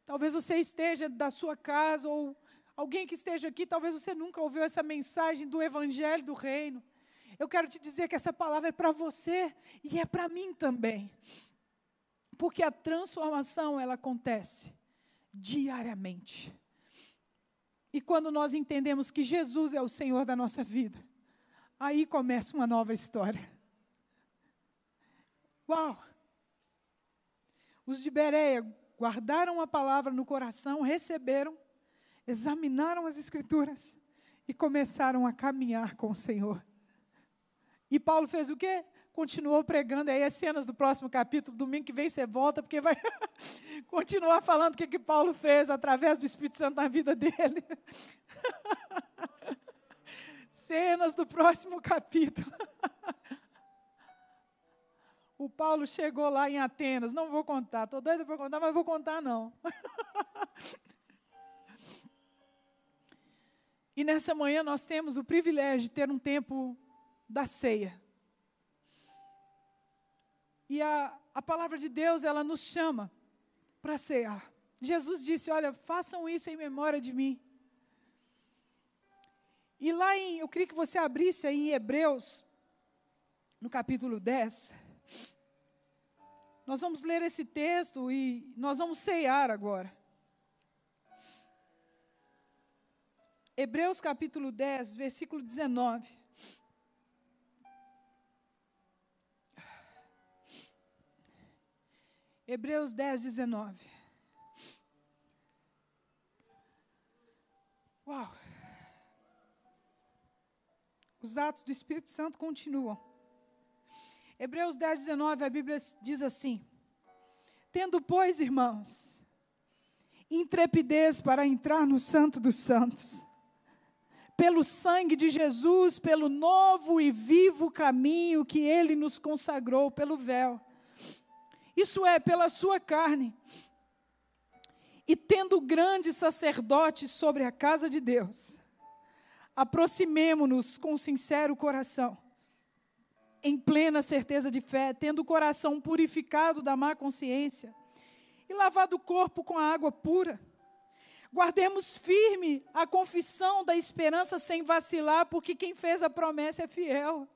Talvez você esteja da sua casa ou alguém que esteja aqui, talvez você nunca ouviu essa mensagem do Evangelho do Reino. Eu quero te dizer que essa palavra é para você e é para mim também. Porque a transformação ela acontece diariamente. E quando nós entendemos que Jesus é o Senhor da nossa vida, aí começa uma nova história. Uau! Os de Bereia guardaram a palavra no coração, receberam, examinaram as Escrituras e começaram a caminhar com o Senhor. E Paulo fez o quê? Continuou pregando. Aí as cenas do próximo capítulo, domingo que vem você volta, porque vai continuar falando o que, que Paulo fez através do Espírito Santo na vida dele. cenas do próximo capítulo. o Paulo chegou lá em Atenas, não vou contar, estou doida para contar, mas vou contar não. e nessa manhã nós temos o privilégio de ter um tempo da ceia. E a, a palavra de Deus, ela nos chama para cear. Jesus disse: Olha, façam isso em memória de mim. E lá em, eu queria que você abrisse aí em Hebreus, no capítulo 10. Nós vamos ler esse texto e nós vamos cear agora. Hebreus capítulo 10, versículo 19. Hebreus 10, 19. Uau! Os atos do Espírito Santo continuam. Hebreus 10, 19, a Bíblia diz assim: Tendo, pois, irmãos, intrepidez para entrar no Santo dos Santos, pelo sangue de Jesus, pelo novo e vivo caminho que ele nos consagrou, pelo véu isso é, pela sua carne. E tendo grande sacerdote sobre a casa de Deus, aproximemo-nos com sincero coração, em plena certeza de fé, tendo o coração purificado da má consciência e lavado o corpo com a água pura. Guardemos firme a confissão da esperança sem vacilar, porque quem fez a promessa é fiel.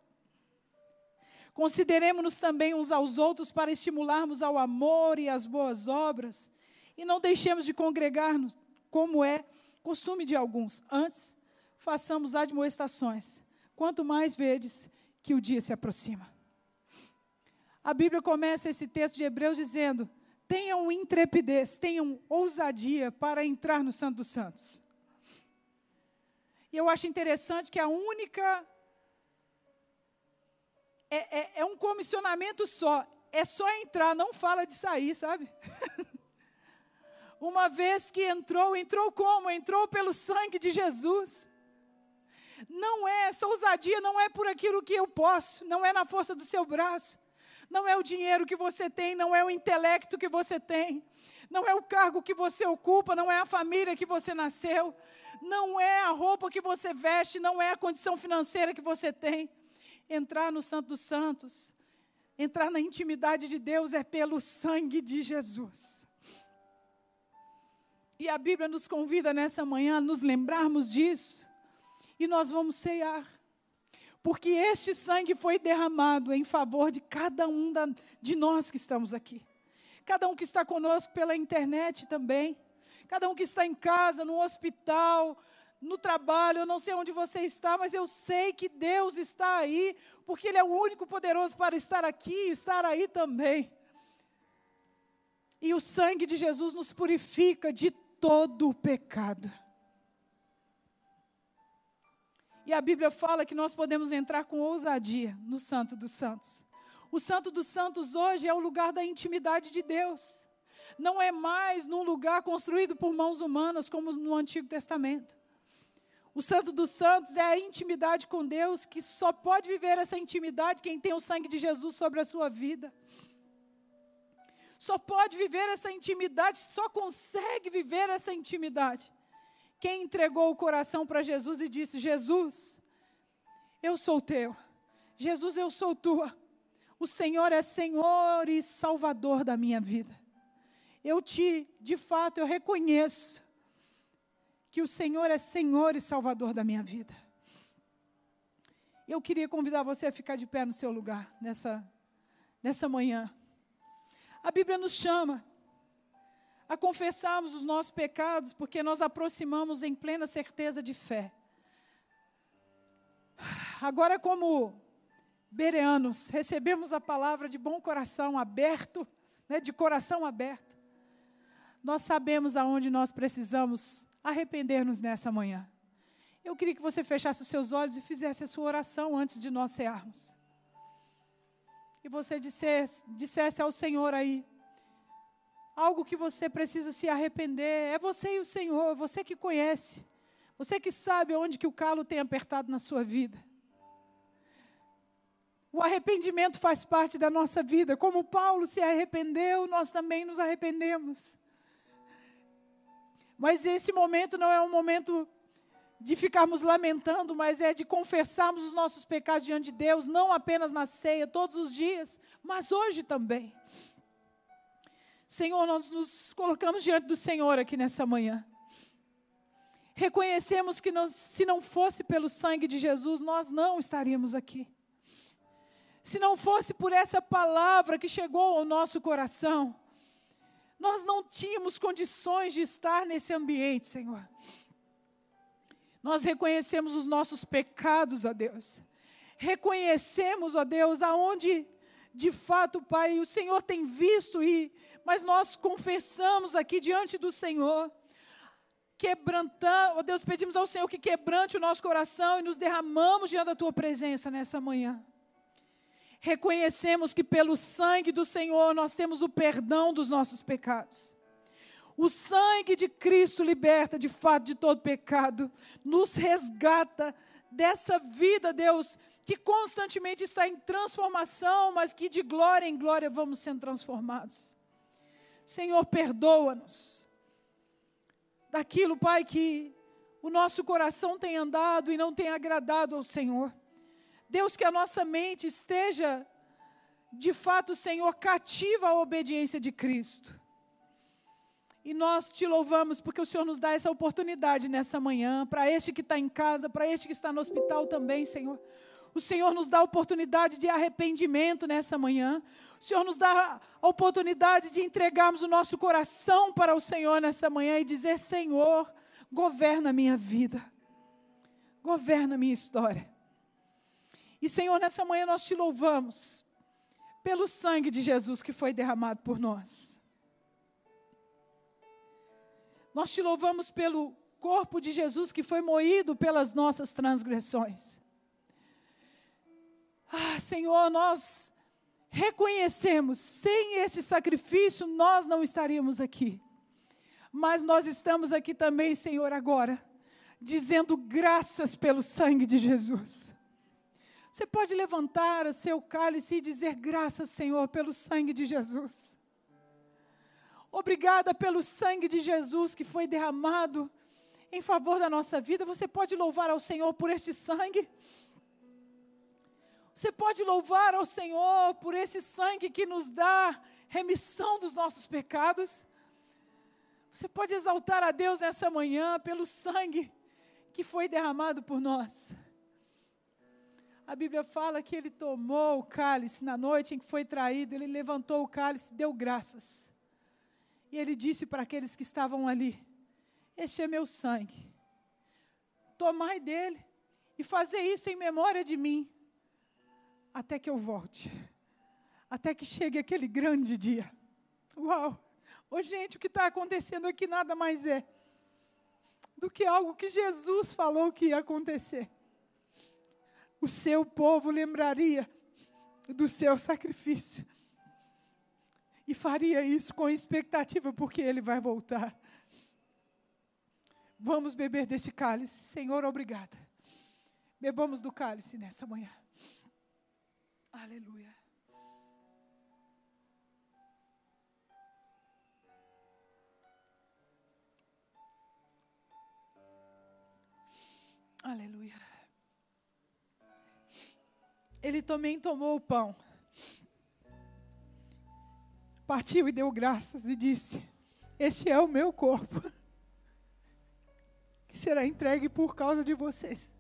Consideremos-nos também uns aos outros para estimularmos ao amor e às boas obras. E não deixemos de congregar-nos, como é costume de alguns. Antes, façamos admoestações. Quanto mais vedes que o dia se aproxima. A Bíblia começa esse texto de Hebreus dizendo: tenham intrepidez, tenham ousadia para entrar no Santo dos Santos. E eu acho interessante que a única. É, é, é um comissionamento só. É só entrar, não fala de sair, sabe? Uma vez que entrou, entrou como? Entrou pelo sangue de Jesus. Não é, essa ousadia não é por aquilo que eu posso, não é na força do seu braço, não é o dinheiro que você tem, não é o intelecto que você tem, não é o cargo que você ocupa, não é a família que você nasceu, não é a roupa que você veste, não é a condição financeira que você tem. Entrar no Santo dos Santos, entrar na intimidade de Deus é pelo sangue de Jesus. E a Bíblia nos convida nessa manhã a nos lembrarmos disso. E nós vamos ceiar porque este sangue foi derramado em favor de cada um da, de nós que estamos aqui. Cada um que está conosco pela internet também. Cada um que está em casa, no hospital, no trabalho, eu não sei onde você está, mas eu sei que Deus está aí, porque Ele é o único poderoso para estar aqui e estar aí também. E o sangue de Jesus nos purifica de todo o pecado. E a Bíblia fala que nós podemos entrar com ousadia no Santo dos Santos. O Santo dos Santos hoje é o lugar da intimidade de Deus. Não é mais num lugar construído por mãos humanas, como no Antigo Testamento. O Santo dos Santos é a intimidade com Deus, que só pode viver essa intimidade quem tem o sangue de Jesus sobre a sua vida. Só pode viver essa intimidade, só consegue viver essa intimidade quem entregou o coração para Jesus e disse: Jesus, eu sou teu. Jesus, eu sou tua. O Senhor é Senhor e Salvador da minha vida. Eu te, de fato, eu reconheço que o Senhor é Senhor e Salvador da minha vida. Eu queria convidar você a ficar de pé no seu lugar nessa, nessa manhã. A Bíblia nos chama a confessarmos os nossos pecados, porque nós aproximamos em plena certeza de fé. Agora, como bereanos, recebemos a palavra de bom coração aberto, né, de coração aberto. Nós sabemos aonde nós precisamos arrepender-nos nessa manhã. Eu queria que você fechasse os seus olhos e fizesse a sua oração antes de nós cearmos. E você dissesse, dissesse ao Senhor aí, algo que você precisa se arrepender. É você e o Senhor, você que conhece. Você que sabe onde que o calo tem apertado na sua vida. O arrependimento faz parte da nossa vida. Como Paulo se arrependeu, nós também nos arrependemos. Mas esse momento não é um momento de ficarmos lamentando, mas é de confessarmos os nossos pecados diante de Deus, não apenas na ceia, todos os dias, mas hoje também. Senhor, nós nos colocamos diante do Senhor aqui nessa manhã. Reconhecemos que nós, se não fosse pelo sangue de Jesus, nós não estaríamos aqui. Se não fosse por essa palavra que chegou ao nosso coração, nós não tínhamos condições de estar nesse ambiente, Senhor. Nós reconhecemos os nossos pecados, ó Deus. Reconhecemos, ó Deus, aonde de fato, Pai, o Senhor tem visto e mas nós confessamos aqui diante do Senhor, quebrantando, oh Deus, pedimos ao Senhor que quebrante o nosso coração e nos derramamos diante da tua presença nessa manhã. Reconhecemos que pelo sangue do Senhor nós temos o perdão dos nossos pecados. O sangue de Cristo liberta de fato de todo pecado, nos resgata dessa vida, Deus, que constantemente está em transformação, mas que de glória em glória vamos sendo transformados. Senhor, perdoa-nos daquilo, Pai, que o nosso coração tem andado e não tem agradado ao Senhor. Deus, que a nossa mente esteja, de fato, Senhor, cativa à obediência de Cristo. E nós te louvamos porque o Senhor nos dá essa oportunidade nessa manhã, para este que está em casa, para este que está no hospital também, Senhor. O Senhor nos dá a oportunidade de arrependimento nessa manhã. O Senhor nos dá a oportunidade de entregarmos o nosso coração para o Senhor nessa manhã e dizer: Senhor, governa a minha vida, governa a minha história. E Senhor, nessa manhã nós te louvamos pelo sangue de Jesus que foi derramado por nós. Nós te louvamos pelo corpo de Jesus que foi moído pelas nossas transgressões. Ah, Senhor, nós reconhecemos, sem esse sacrifício nós não estaríamos aqui. Mas nós estamos aqui também, Senhor, agora, dizendo graças pelo sangue de Jesus. Você pode levantar o seu cálice e dizer graças, Senhor, pelo sangue de Jesus. Obrigada pelo sangue de Jesus que foi derramado em favor da nossa vida. Você pode louvar ao Senhor por este sangue. Você pode louvar ao Senhor por esse sangue que nos dá remissão dos nossos pecados. Você pode exaltar a Deus nessa manhã pelo sangue que foi derramado por nós. A Bíblia fala que ele tomou o cálice na noite em que foi traído, ele levantou o cálice, deu graças. E ele disse para aqueles que estavam ali: Este é meu sangue. Tomai dele e fazer isso em memória de mim, até que eu volte, até que chegue aquele grande dia. Uau! Ô, gente, o que está acontecendo aqui nada mais é do que algo que Jesus falou que ia acontecer. O seu povo lembraria do seu sacrifício e faria isso com expectativa, porque ele vai voltar. Vamos beber deste cálice. Senhor, obrigada. Bebamos do cálice nessa manhã. Aleluia. Aleluia. Ele também tomou o pão partiu e deu graças e disse: Este é o meu corpo, que será entregue por causa de vocês.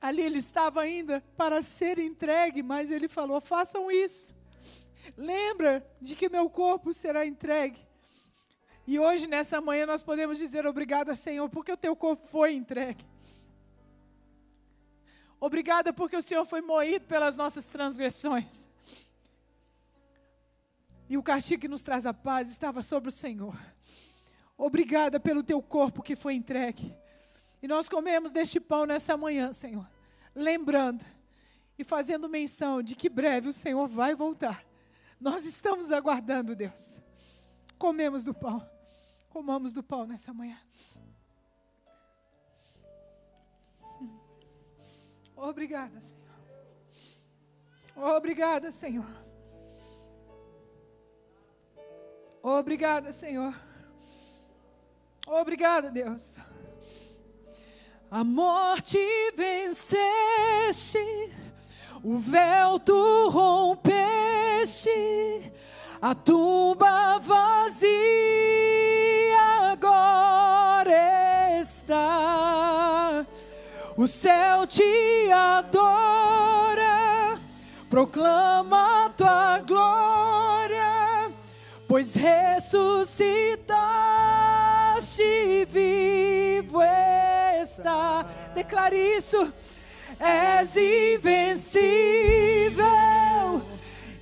Ali ele estava ainda para ser entregue, mas ele falou: façam isso. Lembra de que meu corpo será entregue. E hoje, nessa manhã, nós podemos dizer obrigada, Senhor, porque o teu corpo foi entregue. Obrigada porque o Senhor foi moído pelas nossas transgressões. E o castigo que nos traz a paz estava sobre o Senhor. Obrigada pelo teu corpo que foi entregue. E nós comemos deste pão nessa manhã, Senhor. Lembrando e fazendo menção de que breve o Senhor vai voltar. Nós estamos aguardando, Deus. Comemos do pão. Comamos do pão nessa manhã. Obrigada, Senhor. Obrigada, Senhor. Obrigada, Senhor. Obrigada, Deus. A morte venceste, o véu tu rompeste, a tumba vazia O céu te adora, proclama tua glória pois ressuscitaste vivo está. Declare isso. És invencível,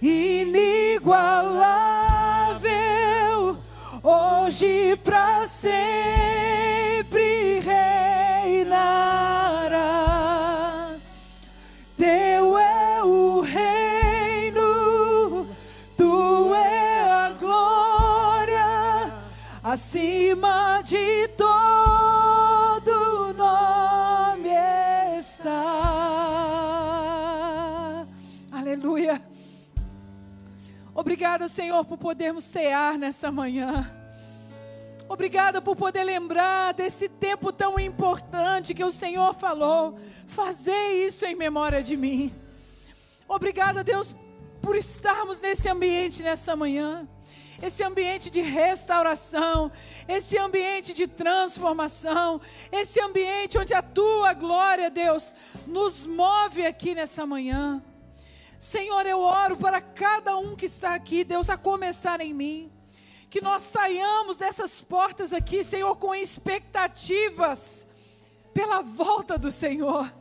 inigualável, hoje para sempre acima de todo nome está. Aleluia. Obrigada, Senhor, por podermos cear nessa manhã. Obrigada por poder lembrar desse tempo tão importante que o Senhor falou. Fazer isso em memória de mim. Obrigada, Deus, por estarmos nesse ambiente nessa manhã esse ambiente de restauração, esse ambiente de transformação, esse ambiente onde a tua glória, Deus, nos move aqui nessa manhã. Senhor, eu oro para cada um que está aqui, Deus, a começar em mim. Que nós saiamos dessas portas aqui, Senhor, com expectativas pela volta do Senhor.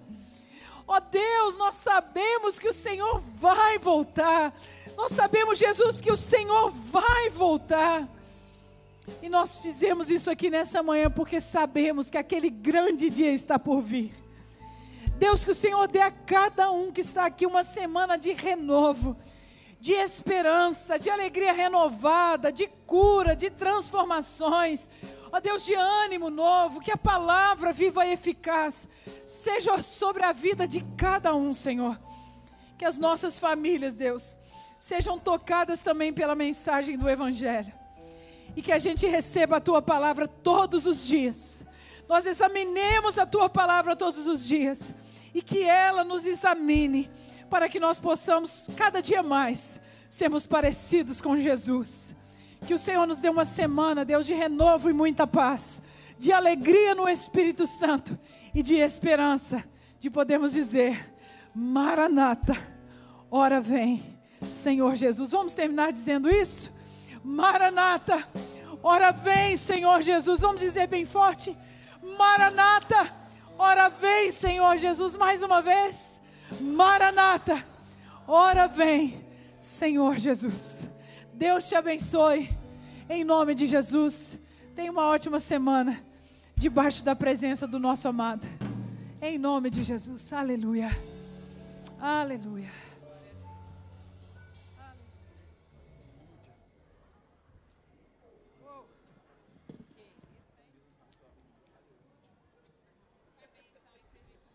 Ó oh Deus, nós sabemos que o Senhor vai voltar. Nós sabemos, Jesus, que o Senhor vai voltar. E nós fizemos isso aqui nessa manhã porque sabemos que aquele grande dia está por vir. Deus, que o Senhor dê a cada um que está aqui uma semana de renovo, de esperança, de alegria renovada, de cura, de transformações. Ó Deus, de ânimo novo, que a palavra viva e eficaz seja sobre a vida de cada um, Senhor. Que as nossas famílias, Deus, sejam tocadas também pela mensagem do Evangelho. E que a gente receba a tua palavra todos os dias. Nós examinemos a tua palavra todos os dias. E que ela nos examine, para que nós possamos, cada dia mais, sermos parecidos com Jesus. Que o Senhor nos dê uma semana, Deus, de renovo e muita paz, de alegria no Espírito Santo e de esperança, de podermos dizer: Maranata, ora vem. Senhor Jesus. Vamos terminar dizendo isso? Maranata, ora vem, Senhor Jesus. Vamos dizer bem forte: Maranata, ora vem, Senhor Jesus. Mais uma vez: Maranata, ora vem, Senhor Jesus. Deus te abençoe, em nome de Jesus. Tenha uma ótima semana, debaixo da presença do nosso amado. Em nome de Jesus, aleluia, aleluia.